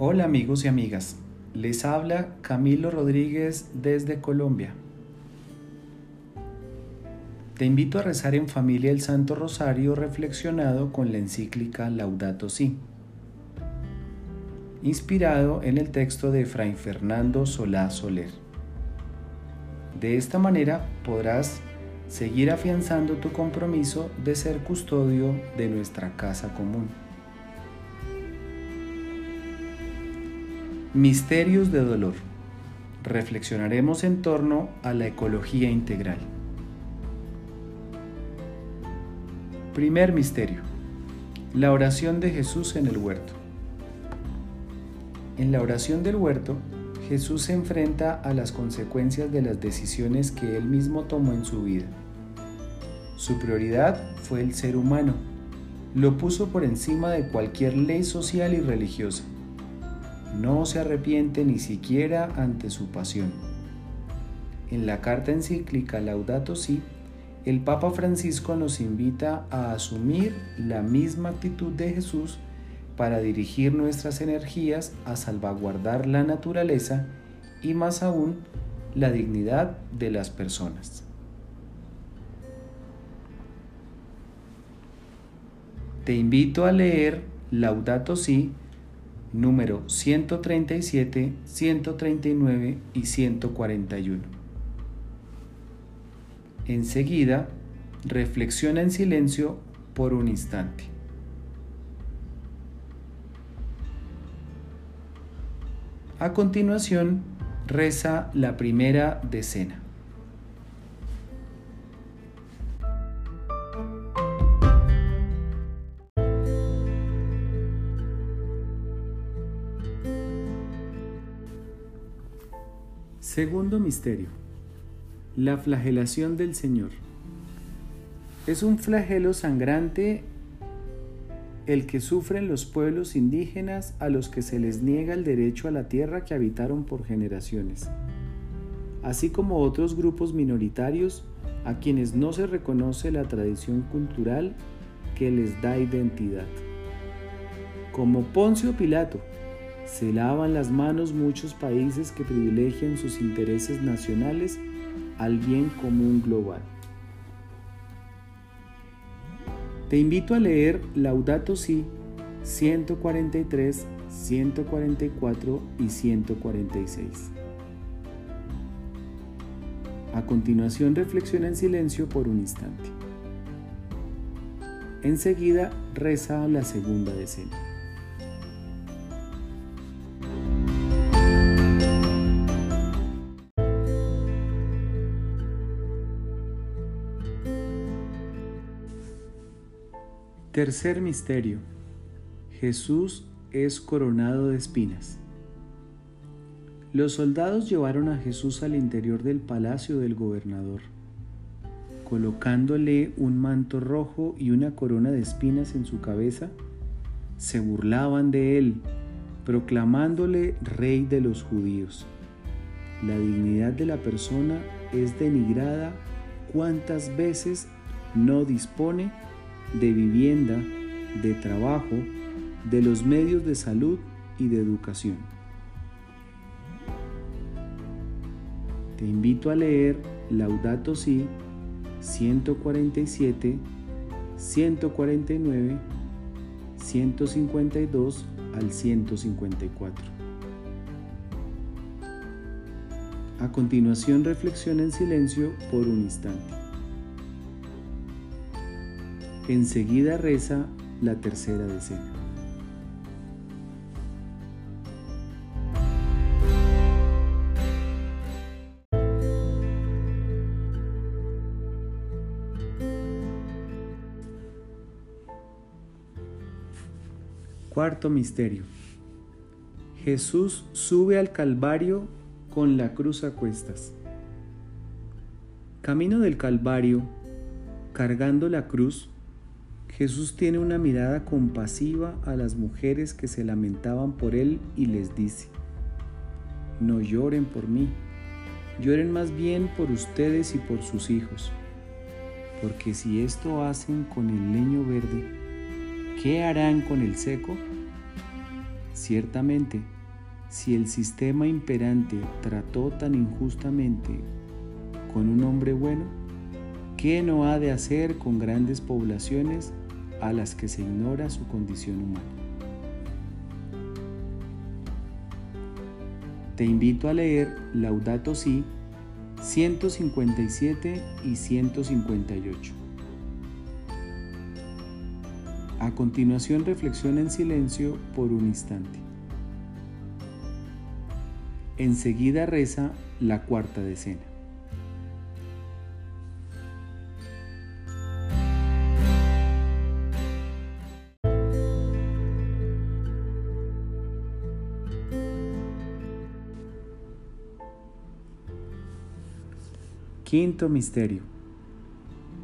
Hola amigos y amigas, les habla Camilo Rodríguez desde Colombia. Te invito a rezar en familia el Santo Rosario reflexionado con la encíclica Laudato Si, inspirado en el texto de Fray Fernando Solá Soler. De esta manera podrás seguir afianzando tu compromiso de ser custodio de nuestra casa común. Misterios de dolor. Reflexionaremos en torno a la ecología integral. Primer misterio. La oración de Jesús en el huerto. En la oración del huerto, Jesús se enfrenta a las consecuencias de las decisiones que él mismo tomó en su vida. Su prioridad fue el ser humano. Lo puso por encima de cualquier ley social y religiosa no se arrepiente ni siquiera ante su pasión. En la carta encíclica Laudato Si, el Papa Francisco nos invita a asumir la misma actitud de Jesús para dirigir nuestras energías a salvaguardar la naturaleza y más aún la dignidad de las personas. Te invito a leer Laudato Si número 137, 139 y 141. Enseguida, reflexiona en silencio por un instante. A continuación, reza la primera decena. Segundo misterio. La flagelación del Señor. Es un flagelo sangrante el que sufren los pueblos indígenas a los que se les niega el derecho a la tierra que habitaron por generaciones, así como otros grupos minoritarios a quienes no se reconoce la tradición cultural que les da identidad. Como Poncio Pilato, se lavan las manos muchos países que privilegian sus intereses nacionales al bien común global. Te invito a leer Laudato Si 143, 144 y 146. A continuación reflexiona en silencio por un instante. Enseguida reza la segunda decena. Tercer misterio. Jesús es coronado de espinas. Los soldados llevaron a Jesús al interior del palacio del gobernador, colocándole un manto rojo y una corona de espinas en su cabeza, se burlaban de él, proclamándole rey de los judíos. La dignidad de la persona es denigrada cuantas veces no dispone de vivienda, de trabajo, de los medios de salud y de educación. Te invito a leer Laudato Si 147, 149, 152 al 154. A continuación reflexiona en silencio por un instante. Enseguida reza la tercera decena. Cuarto misterio. Jesús sube al Calvario con la cruz a cuestas. Camino del Calvario, cargando la cruz, Jesús tiene una mirada compasiva a las mujeres que se lamentaban por Él y les dice, no lloren por mí, lloren más bien por ustedes y por sus hijos, porque si esto hacen con el leño verde, ¿qué harán con el seco? Ciertamente, si el sistema imperante trató tan injustamente con un hombre bueno, ¿qué no ha de hacer con grandes poblaciones a las que se ignora su condición humana? Te invito a leer Laudato Si 157 y 158. A continuación reflexiona en silencio por un instante. Enseguida reza la cuarta decena. Quinto Misterio.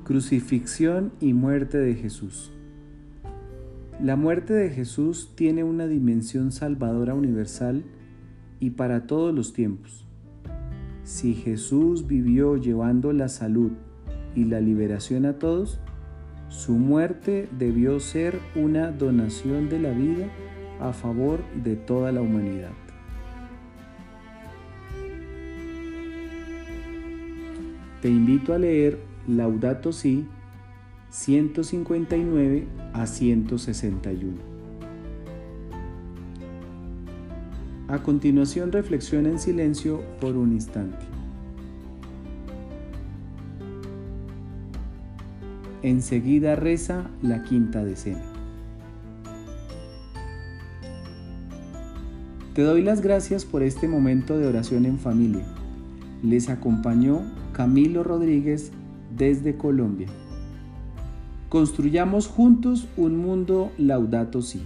Crucifixión y muerte de Jesús. La muerte de Jesús tiene una dimensión salvadora universal y para todos los tiempos. Si Jesús vivió llevando la salud y la liberación a todos, su muerte debió ser una donación de la vida a favor de toda la humanidad. Te invito a leer Laudato Si 159 a 161. A continuación reflexiona en silencio por un instante. Enseguida reza la quinta decena. Te doy las gracias por este momento de oración en familia. Les acompañó Camilo Rodríguez desde Colombia. Construyamos juntos un mundo laudato sí.